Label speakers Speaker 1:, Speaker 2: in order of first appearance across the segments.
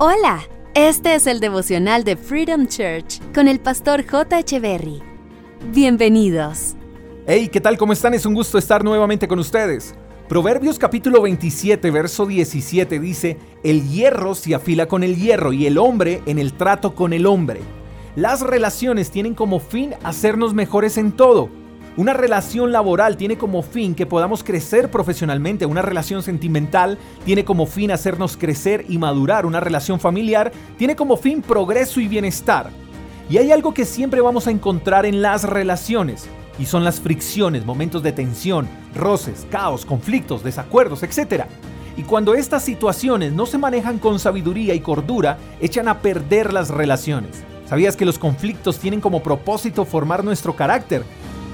Speaker 1: Hola, este es el devocional de Freedom Church con el pastor J. Echeverry. Bienvenidos.
Speaker 2: Hey, ¿qué tal? ¿Cómo están? Es un gusto estar nuevamente con ustedes. Proverbios capítulo 27, verso 17 dice, El hierro se afila con el hierro y el hombre en el trato con el hombre. Las relaciones tienen como fin hacernos mejores en todo una relación laboral tiene como fin que podamos crecer profesionalmente, una relación sentimental tiene como fin hacernos crecer y madurar, una relación familiar tiene como fin progreso y bienestar. Y hay algo que siempre vamos a encontrar en las relaciones, y son las fricciones, momentos de tensión, roces, caos, conflictos, desacuerdos, etc. Y cuando estas situaciones no se manejan con sabiduría y cordura, echan a perder las relaciones. ¿Sabías que los conflictos tienen como propósito formar nuestro carácter?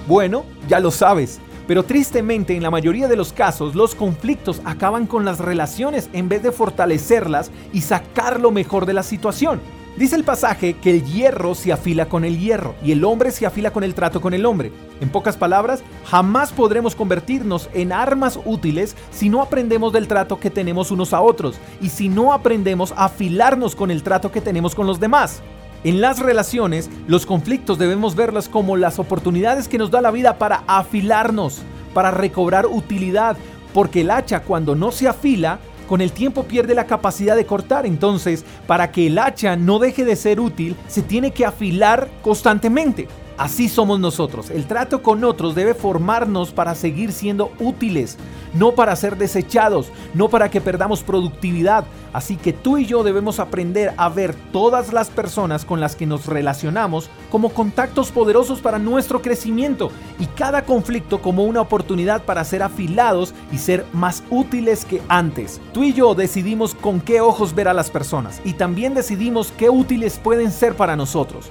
Speaker 2: Bueno, ya lo sabes. Pero tristemente en la mayoría de los casos los conflictos acaban con las relaciones en vez de fortalecerlas y sacar lo mejor de la situación. Dice el pasaje que el hierro se afila con el hierro y el hombre se afila con el trato con el hombre. En pocas palabras, jamás podremos convertirnos en armas útiles si no aprendemos del trato que tenemos unos a otros y si no aprendemos a afilarnos con el trato que tenemos con los demás. En las relaciones, los conflictos debemos verlos como las oportunidades que nos da la vida para afilarnos, para recobrar utilidad, porque el hacha cuando no se afila, con el tiempo pierde la capacidad de cortar. Entonces, para que el hacha no deje de ser útil, se tiene que afilar constantemente. Así somos nosotros. El trato con otros debe formarnos para seguir siendo útiles, no para ser desechados, no para que perdamos productividad. Así que tú y yo debemos aprender a ver todas las personas con las que nos relacionamos como contactos poderosos para nuestro crecimiento y cada conflicto como una oportunidad para ser afilados y ser más útiles que antes. Tú y yo decidimos con qué ojos ver a las personas y también decidimos qué útiles pueden ser para nosotros.